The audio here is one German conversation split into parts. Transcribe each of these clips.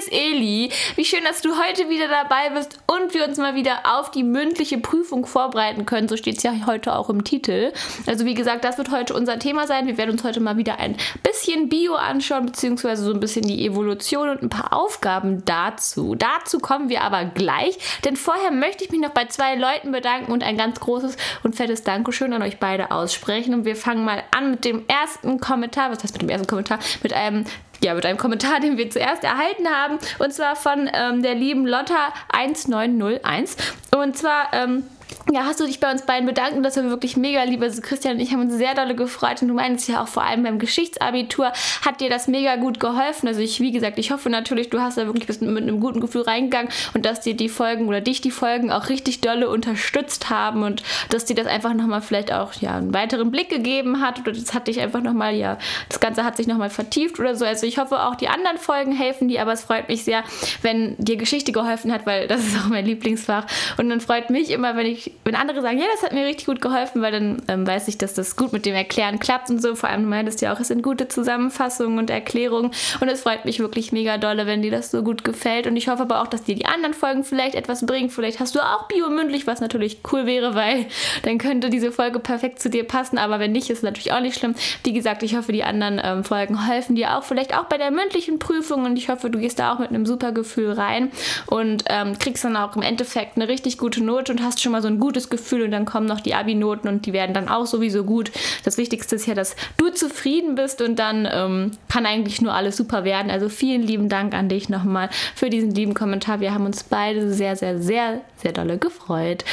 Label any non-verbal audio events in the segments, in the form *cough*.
ist Eli. Wie schön, dass du heute wieder dabei bist und wir uns mal wieder auf die mündliche Prüfung vorbereiten können. So steht es ja heute auch im Titel. Also wie gesagt, das wird heute unser Thema sein. Wir werden uns heute mal wieder ein bisschen Bio anschauen, beziehungsweise so ein bisschen die Evolution und ein paar Aufgaben dazu. Dazu kommen wir aber gleich, denn vorher möchte ich mich noch bei zwei Leuten bedanken und ein ganz großes und fettes Dankeschön an euch beide aussprechen. Und wir fangen mal an mit dem ersten Kommentar. Was heißt mit dem ersten Kommentar? Mit einem ja, mit einem Kommentar, den wir zuerst erhalten haben. Und zwar von ähm, der lieben Lotta 1901. Und zwar. Ähm, ja, hast du dich bei uns beiden bedankt und das war wirklich mega lieb. Also Christian und ich haben uns sehr dolle gefreut und du meinst ja auch vor allem beim Geschichtsabitur hat dir das mega gut geholfen. Also ich, wie gesagt, ich hoffe natürlich, du hast da wirklich bist mit einem guten Gefühl reingegangen und dass dir die Folgen oder dich die Folgen auch richtig dolle unterstützt haben und dass dir das einfach nochmal vielleicht auch ja, einen weiteren Blick gegeben hat oder das hat dich einfach nochmal, ja, das Ganze hat sich nochmal vertieft oder so. Also ich hoffe auch die anderen Folgen helfen dir, aber es freut mich sehr, wenn dir Geschichte geholfen hat, weil das ist auch mein Lieblingsfach und dann freut mich immer, wenn ich wenn andere sagen, ja, das hat mir richtig gut geholfen, weil dann ähm, weiß ich, dass das gut mit dem Erklären klappt und so. Vor allem, du meintest ja auch, es sind gute Zusammenfassungen und Erklärungen. Und es freut mich wirklich mega dolle, wenn dir das so gut gefällt. Und ich hoffe aber auch, dass dir die anderen Folgen vielleicht etwas bringen. Vielleicht hast du auch biomündlich, was natürlich cool wäre, weil dann könnte diese Folge perfekt zu dir passen. Aber wenn nicht, ist natürlich auch nicht schlimm. Wie gesagt, ich hoffe, die anderen ähm, Folgen helfen dir auch. Vielleicht auch bei der mündlichen Prüfung. Und ich hoffe, du gehst da auch mit einem super Gefühl rein und ähm, kriegst dann auch im Endeffekt eine richtig gute Note und hast schon mal so ein gutes Gefühl und dann kommen noch die Abi-Noten und die werden dann auch sowieso gut. Das Wichtigste ist ja, dass du zufrieden bist und dann ähm, kann eigentlich nur alles super werden. Also vielen lieben Dank an dich nochmal für diesen lieben Kommentar. Wir haben uns beide sehr, sehr, sehr, sehr dolle gefreut.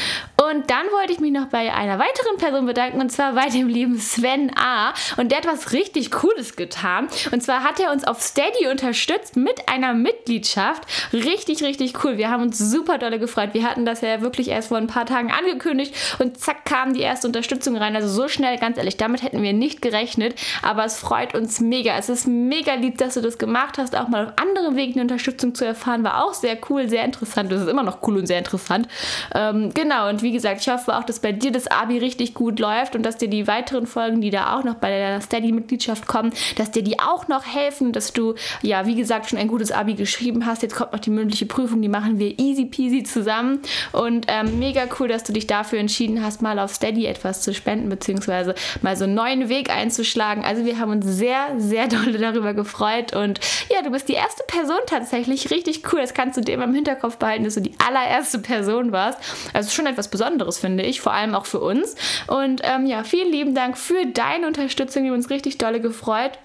Und dann wollte ich mich noch bei einer weiteren Person bedanken und zwar bei dem lieben Sven A. Und der hat was richtig Cooles getan. Und zwar hat er uns auf Steady unterstützt mit einer Mitgliedschaft. Richtig, richtig cool. Wir haben uns super dolle gefreut. Wir hatten das ja wirklich erst vor ein paar Tagen angekündigt und zack kam die erste Unterstützung rein. Also so schnell, ganz ehrlich, damit hätten wir nicht gerechnet. Aber es freut uns mega. Es ist mega lieb, dass du das gemacht hast. Auch mal auf anderen Wegen eine Unterstützung zu erfahren, war auch sehr cool, sehr interessant. Das ist immer noch cool und sehr interessant. Ähm, genau, und wie gesagt, ich hoffe auch, dass bei dir das Abi richtig gut läuft und dass dir die weiteren Folgen, die da auch noch bei der Steady-Mitgliedschaft kommen, dass dir die auch noch helfen, dass du, ja, wie gesagt, schon ein gutes Abi geschrieben hast. Jetzt kommt noch die mündliche Prüfung, die machen wir easy peasy zusammen. Und ähm, mega cool, dass du dich dafür entschieden hast, mal auf Steady etwas zu spenden, beziehungsweise mal so einen neuen Weg einzuschlagen. Also wir haben uns sehr, sehr doll darüber gefreut. Und ja, du bist die erste Person tatsächlich. Richtig cool. Das kannst du dir immer im Hinterkopf behalten, dass du die allererste Person warst. Also schon etwas Besonderes, finde ich, vor allem auch für uns. Und ähm, ja, vielen lieben Dank für deine Unterstützung. Wir haben uns richtig dolle gefreut.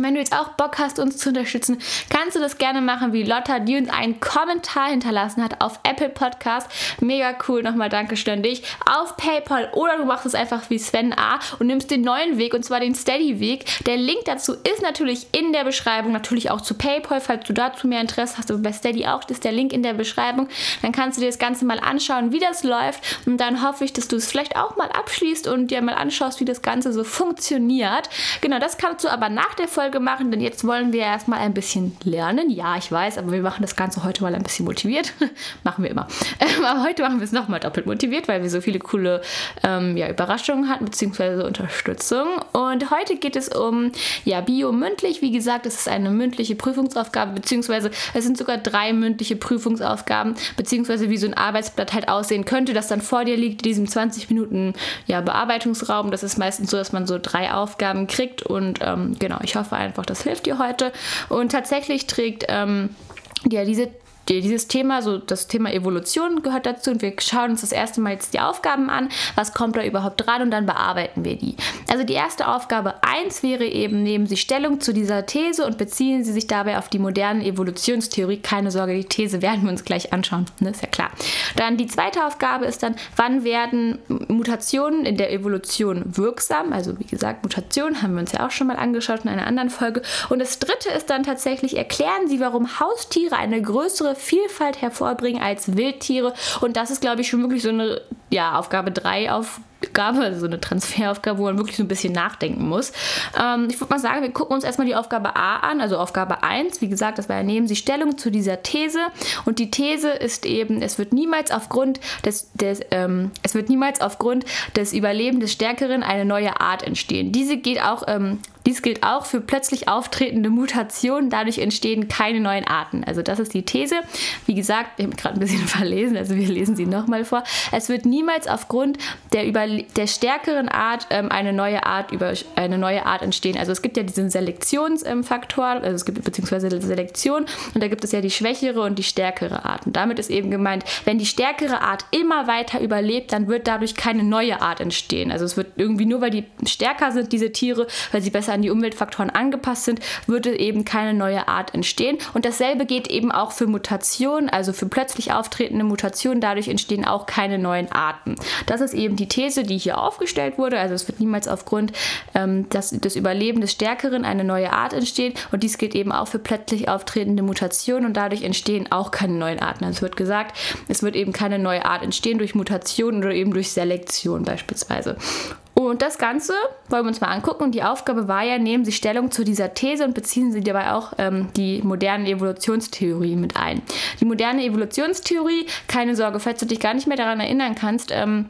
Wenn du jetzt auch Bock hast, uns zu unterstützen, kannst du das gerne machen, wie Lotta, die uns einen Kommentar hinterlassen hat auf Apple Podcast. Mega cool, nochmal Dankeschön an dich. Auf PayPal oder du machst es einfach wie Sven A. und nimmst den neuen Weg und zwar den Steady-Weg. Der Link dazu ist natürlich in der Beschreibung, natürlich auch zu PayPal, falls du dazu mehr Interesse hast. Aber bei Steady auch ist der Link in der Beschreibung. Dann kannst du dir das Ganze mal anschauen, wie das läuft. Und dann hoffe ich, dass du es vielleicht auch mal abschließt und dir mal anschaust, wie das Ganze so funktioniert. Genau, das kannst du aber nach der Folge Folge machen, denn jetzt wollen wir erstmal ein bisschen lernen. Ja, ich weiß, aber wir machen das Ganze heute mal ein bisschen motiviert. *laughs* machen wir immer. Ähm, aber heute machen wir es nochmal doppelt motiviert, weil wir so viele coole ähm, ja, Überraschungen hatten, beziehungsweise Unterstützung. Und heute geht es um ja, Bio mündlich. Wie gesagt, es ist eine mündliche Prüfungsaufgabe, beziehungsweise es sind sogar drei mündliche Prüfungsaufgaben, beziehungsweise wie so ein Arbeitsblatt halt aussehen könnte, das dann vor dir liegt, in diesem 20 Minuten ja, Bearbeitungsraum. Das ist meistens so, dass man so drei Aufgaben kriegt. Und ähm, genau, ich hoffe, einfach, das hilft dir heute. Und tatsächlich trägt ähm, ja diese dieses Thema, so das Thema Evolution gehört dazu und wir schauen uns das erste Mal jetzt die Aufgaben an, was kommt da überhaupt dran und dann bearbeiten wir die. Also die erste Aufgabe 1 wäre eben, nehmen Sie Stellung zu dieser These und beziehen Sie sich dabei auf die moderne Evolutionstheorie. Keine Sorge, die These werden wir uns gleich anschauen, ne? ist ja klar. Dann die zweite Aufgabe ist dann, wann werden Mutationen in der Evolution wirksam? Also wie gesagt, Mutationen haben wir uns ja auch schon mal angeschaut in einer anderen Folge. Und das dritte ist dann tatsächlich, erklären Sie, warum Haustiere eine größere Vielfalt hervorbringen als Wildtiere. Und das ist, glaube ich, schon wirklich so eine ja, Aufgabe 3 auf Aufgabe, also so eine Transferaufgabe, wo man wirklich so ein bisschen nachdenken muss. Ähm, ich würde mal sagen, wir gucken uns erstmal die Aufgabe A an, also Aufgabe 1. Wie gesagt, das war ja, nehmen Sie Stellung zu dieser These. Und die These ist eben, es wird niemals aufgrund des, des ähm, es wird niemals aufgrund des Überlebens des Stärkeren eine neue Art entstehen. Diese geht auch ähm, dies gilt auch für plötzlich auftretende Mutationen. Dadurch entstehen keine neuen Arten. Also das ist die These. Wie gesagt, ich habe gerade ein bisschen *laughs* verlesen, also wir lesen sie nochmal vor. Es wird niemals aufgrund der, über, der stärkeren Art ähm, eine neue Art über eine neue Art entstehen. Also es gibt ja diesen Selektionsfaktor, ähm, also es gibt beziehungsweise Selektion und da gibt es ja die schwächere und die stärkere Art. Und damit ist eben gemeint, wenn die stärkere Art immer weiter überlebt, dann wird dadurch keine neue Art entstehen. Also es wird irgendwie nur, weil die stärker sind, diese Tiere, weil sie besser an die Umweltfaktoren angepasst sind, würde eben keine neue Art entstehen. Und dasselbe geht eben auch für Mutationen, also für plötzlich auftretende Mutationen. Dadurch entstehen auch keine neuen Arten. Das ist eben die These, die hier aufgestellt wurde. Also es wird niemals aufgrund ähm, des, des Überlebens des Stärkeren eine neue Art entstehen. Und dies gilt eben auch für plötzlich auftretende Mutationen und dadurch entstehen auch keine neuen Arten. Also es wird gesagt, es wird eben keine neue Art entstehen durch Mutationen oder eben durch Selektion beispielsweise. Und das Ganze wollen wir uns mal angucken. Und die Aufgabe war ja, nehmen Sie Stellung zu dieser These und beziehen Sie dabei auch ähm, die moderne Evolutionstheorie mit ein. Die moderne Evolutionstheorie, keine Sorge, falls du dich gar nicht mehr daran erinnern kannst, ähm,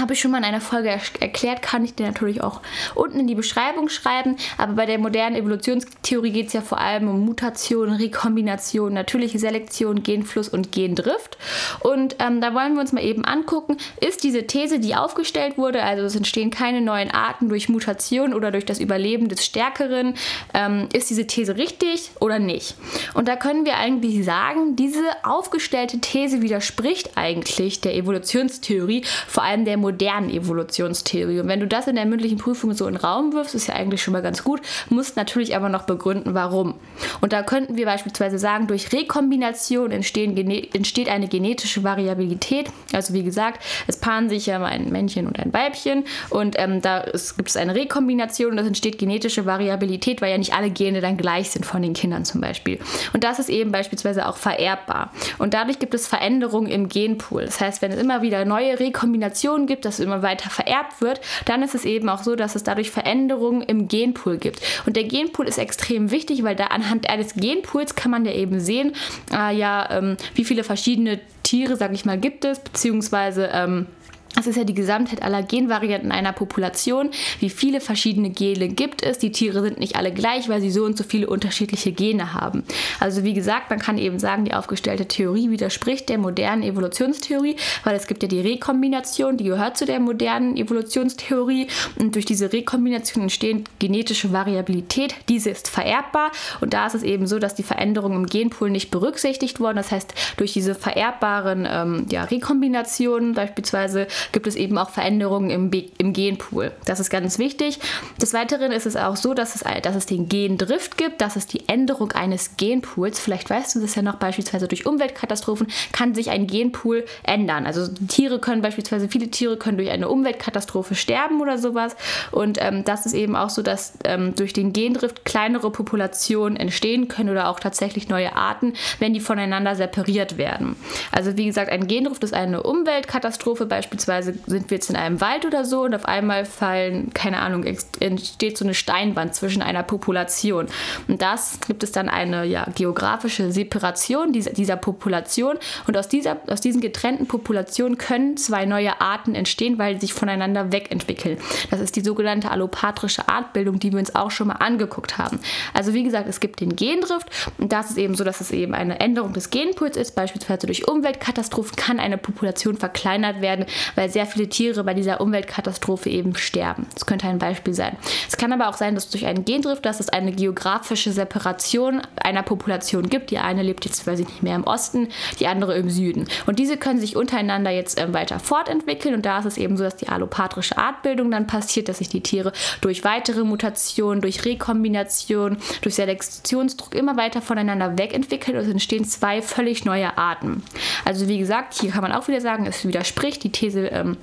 habe ich schon mal in einer Folge er erklärt, kann ich dir natürlich auch unten in die Beschreibung schreiben. Aber bei der modernen Evolutionstheorie geht es ja vor allem um Mutation, Rekombination, natürliche Selektion, Genfluss und Gendrift. Und ähm, da wollen wir uns mal eben angucken, ist diese These, die aufgestellt wurde, also es entstehen keine neuen Arten durch Mutation oder durch das Überleben des Stärkeren, ähm, ist diese These richtig oder nicht? Und da können wir eigentlich sagen, diese aufgestellte These widerspricht eigentlich der Evolutionstheorie, vor allem der modernen Evolutionstheorie. Und wenn du das in der mündlichen Prüfung so in den Raum wirfst, ist ja eigentlich schon mal ganz gut, musst natürlich aber noch begründen, warum. Und da könnten wir beispielsweise sagen, durch Rekombination entsteht eine genetische Variabilität. Also wie gesagt, es paaren sich ja ein Männchen und ein Weibchen und ähm, da gibt es eine Rekombination und es entsteht genetische Variabilität, weil ja nicht alle Gene dann gleich sind von den Kindern zum Beispiel. Und das ist eben beispielsweise auch vererbbar. Und dadurch gibt es Veränderungen im Genpool. Das heißt, wenn es immer wieder neue Rekombinationen gibt, gibt, dass es immer weiter vererbt wird, dann ist es eben auch so, dass es dadurch Veränderungen im Genpool gibt. Und der Genpool ist extrem wichtig, weil da anhand eines Genpools kann man ja eben sehen, äh, ja, ähm, wie viele verschiedene Tiere, sag ich mal, gibt es, beziehungsweise ähm, das ist ja die Gesamtheit aller Genvarianten einer Population. Wie viele verschiedene Gene gibt es? Die Tiere sind nicht alle gleich, weil sie so und so viele unterschiedliche Gene haben. Also wie gesagt, man kann eben sagen, die aufgestellte Theorie widerspricht der modernen Evolutionstheorie, weil es gibt ja die Rekombination, die gehört zu der modernen Evolutionstheorie. Und durch diese Rekombination entsteht genetische Variabilität. Diese ist vererbbar. Und da ist es eben so, dass die Veränderungen im Genpool nicht berücksichtigt wurden. Das heißt, durch diese vererbbaren ähm, ja, Rekombinationen beispielsweise gibt es eben auch Veränderungen im, im Genpool. Das ist ganz wichtig. Des Weiteren ist es auch so, dass es, dass es den Gendrift gibt. Das ist die Änderung eines Genpools. Vielleicht weißt du das ja noch, beispielsweise durch Umweltkatastrophen kann sich ein Genpool ändern. Also Tiere können beispielsweise, viele Tiere können durch eine Umweltkatastrophe sterben oder sowas. Und ähm, das ist eben auch so, dass ähm, durch den Gendrift kleinere Populationen entstehen können oder auch tatsächlich neue Arten, wenn die voneinander separiert werden. Also wie gesagt, ein Gendrift ist eine Umweltkatastrophe, beispielsweise Beispielsweise sind wir jetzt in einem Wald oder so und auf einmal fallen, keine Ahnung, entsteht so eine Steinwand zwischen einer Population. Und das gibt es dann eine ja, geografische Separation dieser, dieser Population. Und aus, dieser, aus diesen getrennten Populationen können zwei neue Arten entstehen, weil sie sich voneinander wegentwickeln. Das ist die sogenannte allopatrische Artbildung, die wir uns auch schon mal angeguckt haben. Also wie gesagt, es gibt den Gendrift und das ist eben so, dass es eben eine Änderung des Genpools ist. Beispielsweise durch Umweltkatastrophen kann eine Population verkleinert werden, weil sehr viele Tiere bei dieser Umweltkatastrophe eben sterben. Das könnte ein Beispiel sein. Es kann aber auch sein, dass durch einen Gendrift, dass es eine geografische Separation einer Population gibt. Die eine lebt jetzt, weiß ich nicht mehr, im Osten, die andere im Süden. Und diese können sich untereinander jetzt ähm, weiter fortentwickeln. Und da ist es eben so, dass die allopatrische Artbildung dann passiert, dass sich die Tiere durch weitere Mutationen, durch Rekombination, durch Selektionsdruck immer weiter voneinander wegentwickeln und es entstehen zwei völlig neue Arten. Also wie gesagt, hier kann man auch wieder sagen, es widerspricht die These ähm,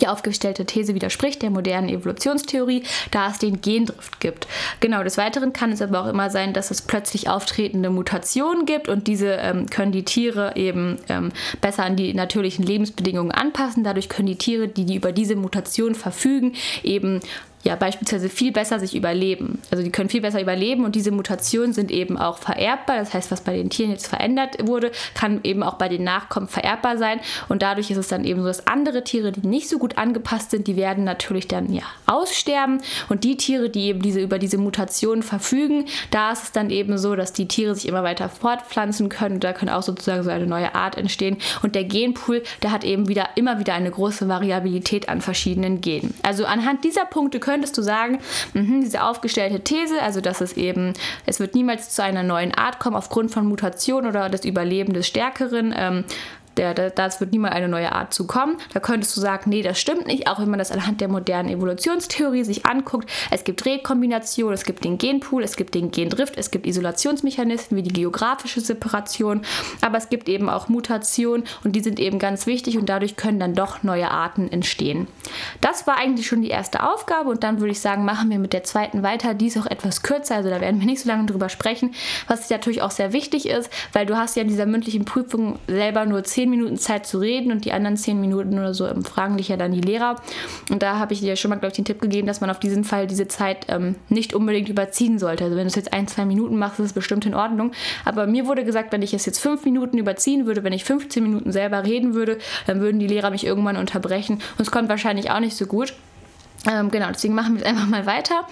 die aufgestellte These widerspricht der modernen Evolutionstheorie, da es den Gendrift gibt. Genau, des Weiteren kann es aber auch immer sein, dass es plötzlich auftretende Mutationen gibt und diese ähm, können die Tiere eben ähm, besser an die natürlichen Lebensbedingungen anpassen. Dadurch können die Tiere, die, die über diese Mutation verfügen, eben ja beispielsweise viel besser sich überleben. Also die können viel besser überleben und diese Mutationen sind eben auch vererbbar. Das heißt, was bei den Tieren jetzt verändert wurde, kann eben auch bei den Nachkommen vererbbar sein. Und dadurch ist es dann eben so, dass andere Tiere, die nicht so gut angepasst sind, die werden natürlich dann ja aussterben. Und die Tiere, die eben diese, über diese Mutationen verfügen, da ist es dann eben so, dass die Tiere sich immer weiter fortpflanzen können. Da kann auch sozusagen so eine neue Art entstehen. Und der Genpool, der hat eben wieder immer wieder eine große Variabilität an verschiedenen Genen. Also anhand dieser Punkte können könntest du sagen, mh, diese aufgestellte These, also dass es eben, es wird niemals zu einer neuen Art kommen aufgrund von Mutation oder des Überleben des Stärkeren, ähm, der, der, das wird niemals eine neue Art zukommen. Da könntest du sagen, nee, das stimmt nicht, auch wenn man das anhand der modernen Evolutionstheorie sich anguckt. Es gibt Rekombination, es gibt den Genpool, es gibt den Gendrift, es gibt Isolationsmechanismen wie die geografische Separation, aber es gibt eben auch Mutationen und die sind eben ganz wichtig und dadurch können dann doch neue Arten entstehen. Das war eigentlich schon die erste Aufgabe und dann würde ich sagen, machen wir mit der zweiten weiter. Die ist auch etwas kürzer, also da werden wir nicht so lange drüber sprechen, was natürlich auch sehr wichtig ist, weil du hast ja in dieser mündlichen Prüfung selber nur zehn zehn Minuten Zeit zu reden und die anderen zehn Minuten oder so fragen dich ja dann die Lehrer. Und da habe ich dir schon mal, glaube ich, den Tipp gegeben, dass man auf diesen Fall diese Zeit ähm, nicht unbedingt überziehen sollte. Also wenn du es jetzt ein, zwei Minuten machst, ist es bestimmt in Ordnung. Aber mir wurde gesagt, wenn ich es jetzt fünf Minuten überziehen würde, wenn ich 15 Minuten selber reden würde, dann würden die Lehrer mich irgendwann unterbrechen. Und es kommt wahrscheinlich auch nicht so gut. Ähm, genau, deswegen machen wir es einfach mal weiter.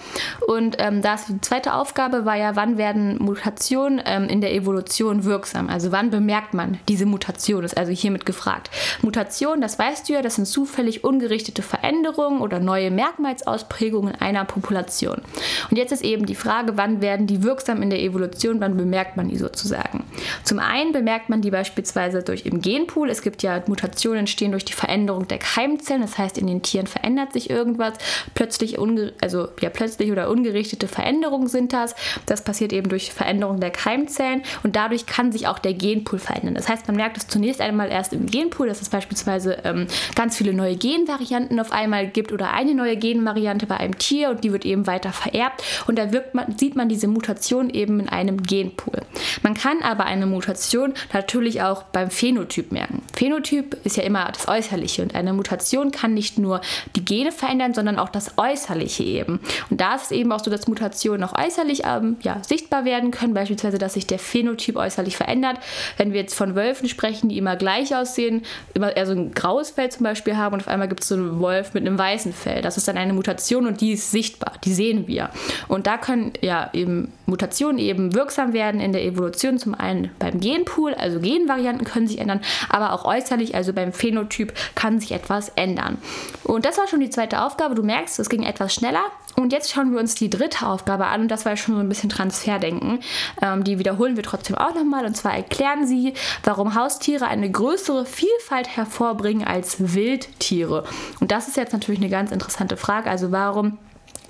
Und ähm, das, die zweite Aufgabe war ja, wann werden Mutationen ähm, in der Evolution wirksam? Also wann bemerkt man diese Mutation? Ist also hiermit gefragt. Mutation, das weißt du ja, das sind zufällig ungerichtete Veränderungen oder neue Merkmalsausprägungen einer Population. Und jetzt ist eben die Frage, wann werden die wirksam in der Evolution? Wann bemerkt man die sozusagen? Zum einen bemerkt man die beispielsweise durch im Genpool. Es gibt ja Mutationen entstehen durch die Veränderung der Keimzellen. Das heißt, in den Tieren verändert sich irgendwas plötzlich, also ja, plötzlich oder ungerichtete Veränderungen sind das. Das passiert eben durch Veränderung der Keimzellen und dadurch kann sich auch der Genpool verändern. Das heißt, man merkt es zunächst einmal erst im Genpool, dass es beispielsweise ähm, ganz viele neue Genvarianten auf einmal gibt oder eine neue Genvariante bei einem Tier und die wird eben weiter vererbt und da man, sieht man diese Mutation eben in einem Genpool. Man kann aber eine Mutation natürlich auch beim Phänotyp merken. Phänotyp ist ja immer das Äußerliche und eine Mutation kann nicht nur die Gene verändern, sondern sondern auch das Äußerliche eben. Und da ist es eben auch so, dass Mutationen auch äußerlich ähm, ja, sichtbar werden können, beispielsweise, dass sich der Phänotyp äußerlich verändert. Wenn wir jetzt von Wölfen sprechen, die immer gleich aussehen, immer eher so ein graues Fell zum Beispiel haben und auf einmal gibt es so einen Wolf mit einem weißen Fell. Das ist dann eine Mutation und die ist sichtbar, die sehen wir. Und da können ja eben Mutationen eben wirksam werden in der Evolution. Zum einen beim Genpool, also Genvarianten können sich ändern, aber auch äußerlich, also beim Phänotyp, kann sich etwas ändern. Und das war schon die zweite Aufgabe du merkst, es ging etwas schneller. Und jetzt schauen wir uns die dritte Aufgabe an. Und das war schon so ein bisschen Transferdenken. Ähm, die wiederholen wir trotzdem auch nochmal. Und zwar erklären sie, warum Haustiere eine größere Vielfalt hervorbringen als Wildtiere. Und das ist jetzt natürlich eine ganz interessante Frage. Also warum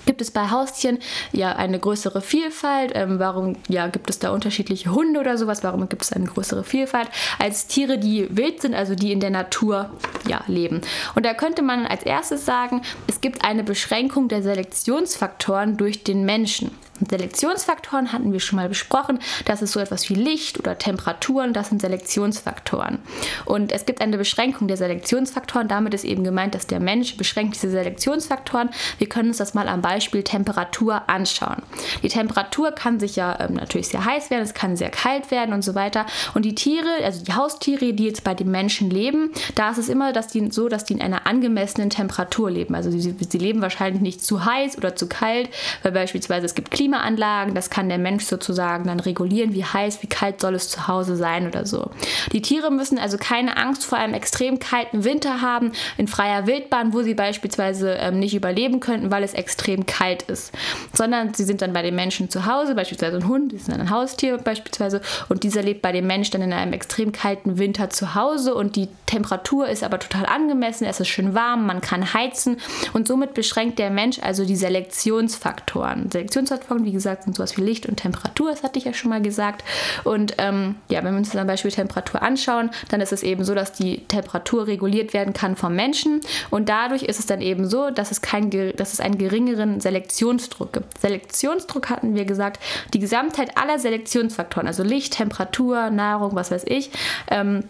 Gibt es bei Haustieren ja eine größere Vielfalt? Ähm, warum ja, gibt es da unterschiedliche Hunde oder sowas? Warum gibt es eine größere Vielfalt als Tiere, die wild sind, also die in der Natur ja, leben? Und da könnte man als erstes sagen, es gibt eine Beschränkung der Selektionsfaktoren durch den Menschen. Selektionsfaktoren hatten wir schon mal besprochen. Das ist so etwas wie Licht oder Temperaturen, das sind Selektionsfaktoren. Und es gibt eine Beschränkung der Selektionsfaktoren. Damit ist eben gemeint, dass der Mensch beschränkt diese Selektionsfaktoren. Wir können uns das mal am Beispiel Temperatur anschauen. Die Temperatur kann sich ja ähm, natürlich sehr heiß werden, es kann sehr kalt werden und so weiter. Und die Tiere, also die Haustiere, die jetzt bei den Menschen leben, da ist es immer dass die, so, dass die in einer angemessenen Temperatur leben. Also sie, sie leben wahrscheinlich nicht zu heiß oder zu kalt, weil beispielsweise es gibt Klima Klimaanlagen. Das kann der Mensch sozusagen dann regulieren, wie heiß, wie kalt soll es zu Hause sein oder so. Die Tiere müssen also keine Angst vor einem extrem kalten Winter haben in freier Wildbahn, wo sie beispielsweise ähm, nicht überleben könnten, weil es extrem kalt ist. Sondern sie sind dann bei den Menschen zu Hause, beispielsweise ein Hund, das ist ein Haustier beispielsweise, und dieser lebt bei dem Menschen dann in einem extrem kalten Winter zu Hause und die Temperatur ist aber total angemessen, es ist schön warm, man kann heizen und somit beschränkt der Mensch also die Selektionsfaktoren. Selektionsfaktoren Selektionsfaktoren, wie gesagt, sind sowas wie Licht und Temperatur, das hatte ich ja schon mal gesagt. Und ähm, ja, wenn wir uns zum Beispiel Temperatur anschauen, dann ist es eben so, dass die Temperatur reguliert werden kann vom Menschen. Und dadurch ist es dann eben so, dass es, kein, dass es einen geringeren Selektionsdruck gibt. Selektionsdruck hatten wir gesagt, die Gesamtheit aller Selektionsfaktoren, also Licht, Temperatur, Nahrung, was weiß ich, ähm,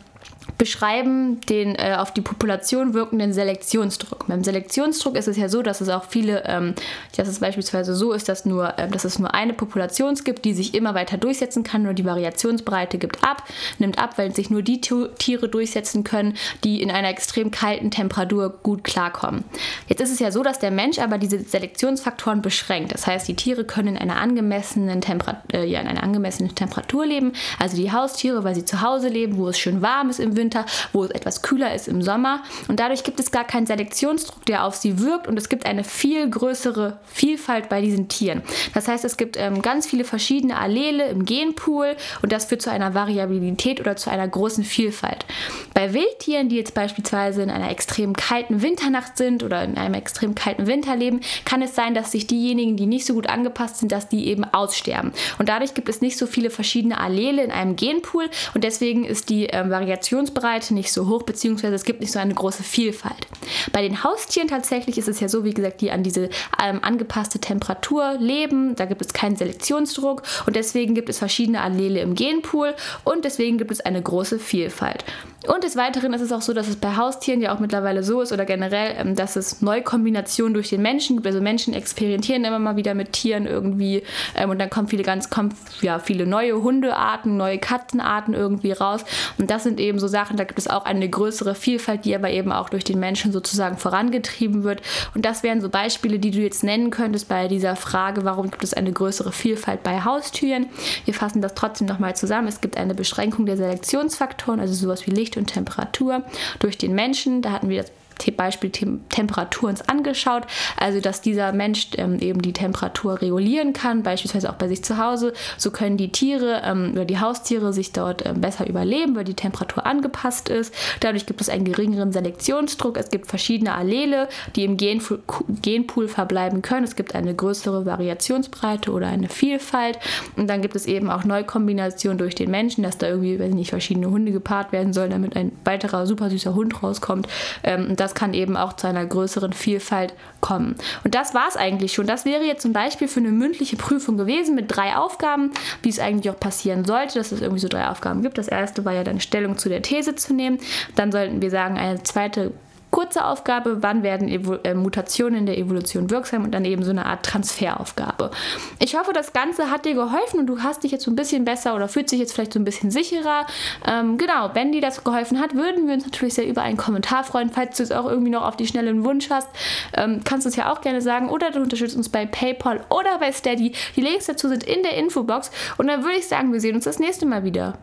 beschreiben den äh, auf die Population wirkenden Selektionsdruck. Beim Selektionsdruck ist es ja so, dass es auch viele, ähm, dass es beispielsweise so ist, dass, nur, äh, dass es nur eine Population gibt, die sich immer weiter durchsetzen kann, nur die Variationsbreite gibt ab, nimmt ab, weil sich nur die Tiere durchsetzen können, die in einer extrem kalten Temperatur gut klarkommen. Jetzt ist es ja so, dass der Mensch aber diese Selektionsfaktoren beschränkt. Das heißt, die Tiere können in einer angemessenen, Temper äh, ja, in einer angemessenen Temperatur leben, also die Haustiere, weil sie zu Hause leben, wo es schön warm ist im Winter, wo es etwas kühler ist im Sommer. Und dadurch gibt es gar keinen Selektionsdruck, der auf sie wirkt und es gibt eine viel größere Vielfalt bei diesen Tieren. Das heißt, es gibt ähm, ganz viele verschiedene Allele im Genpool und das führt zu einer Variabilität oder zu einer großen Vielfalt. Bei Wildtieren, die jetzt beispielsweise in einer extrem kalten Winternacht sind oder in einem extrem kalten Winter leben, kann es sein, dass sich diejenigen, die nicht so gut angepasst sind, dass die eben aussterben. Und dadurch gibt es nicht so viele verschiedene Allele in einem Genpool und deswegen ist die ähm, Variationsbreite nicht so hoch, beziehungsweise es gibt nicht so eine große Vielfalt. Bei den Haustieren tatsächlich ist es ja so, wie gesagt, die an diese ähm, angepasste Temperatur leben. Da gibt es keinen Selektionsdruck und deswegen gibt es verschiedene Allele im Genpool und deswegen gibt es eine große Vielfalt. Und des Weiteren ist es auch so, dass es bei Haustieren ja auch mittlerweile so ist oder generell, ähm, dass es Neukombinationen durch den Menschen gibt. Also Menschen experimentieren immer mal wieder mit Tieren irgendwie ähm, und dann kommen viele ganz kommen, ja, viele neue Hundearten, neue Katzenarten irgendwie raus. Und das sind eben so Sachen, da gibt es auch eine größere Vielfalt, die aber eben auch durch den Menschen sozusagen vorangetrieben wird. Und das wären so Beispiele, die du jetzt nennen könntest bei dieser Frage, warum gibt es eine größere Vielfalt bei Haustieren. Wir fassen das trotzdem nochmal zusammen. Es gibt eine Beschränkung der Selektionsfaktoren, also sowas wie Licht und Temperatur durch den Menschen. Da hatten wir das Beispiel Temperatur uns angeschaut, also dass dieser Mensch ähm, eben die Temperatur regulieren kann, beispielsweise auch bei sich zu Hause. So können die Tiere ähm, oder die Haustiere sich dort ähm, besser überleben, weil die Temperatur angepasst ist. Dadurch gibt es einen geringeren Selektionsdruck. Es gibt verschiedene Allele, die im Genpool, Genpool verbleiben können. Es gibt eine größere Variationsbreite oder eine Vielfalt. Und dann gibt es eben auch Neukombinationen durch den Menschen, dass da irgendwie, weiß nicht, verschiedene Hunde gepaart werden sollen, damit ein weiterer super süßer Hund rauskommt. Ähm, und das kann eben auch zu einer größeren Vielfalt kommen. Und das war es eigentlich schon. Das wäre jetzt zum Beispiel für eine mündliche Prüfung gewesen mit drei Aufgaben, wie es eigentlich auch passieren sollte, dass es irgendwie so drei Aufgaben gibt. Das erste war ja dann Stellung zu der These zu nehmen. Dann sollten wir sagen, eine zweite Kurze Aufgabe, wann werden Evo äh, Mutationen in der Evolution wirksam und dann eben so eine Art Transferaufgabe. Ich hoffe, das Ganze hat dir geholfen und du hast dich jetzt so ein bisschen besser oder fühlt dich jetzt vielleicht so ein bisschen sicherer. Ähm, genau, wenn dir das geholfen hat, würden wir uns natürlich sehr über einen Kommentar freuen. Falls du es auch irgendwie noch auf die Schnelle einen Wunsch hast, ähm, kannst du es ja auch gerne sagen oder du unterstützt uns bei PayPal oder bei Steady. Die Links dazu sind in der Infobox und dann würde ich sagen, wir sehen uns das nächste Mal wieder.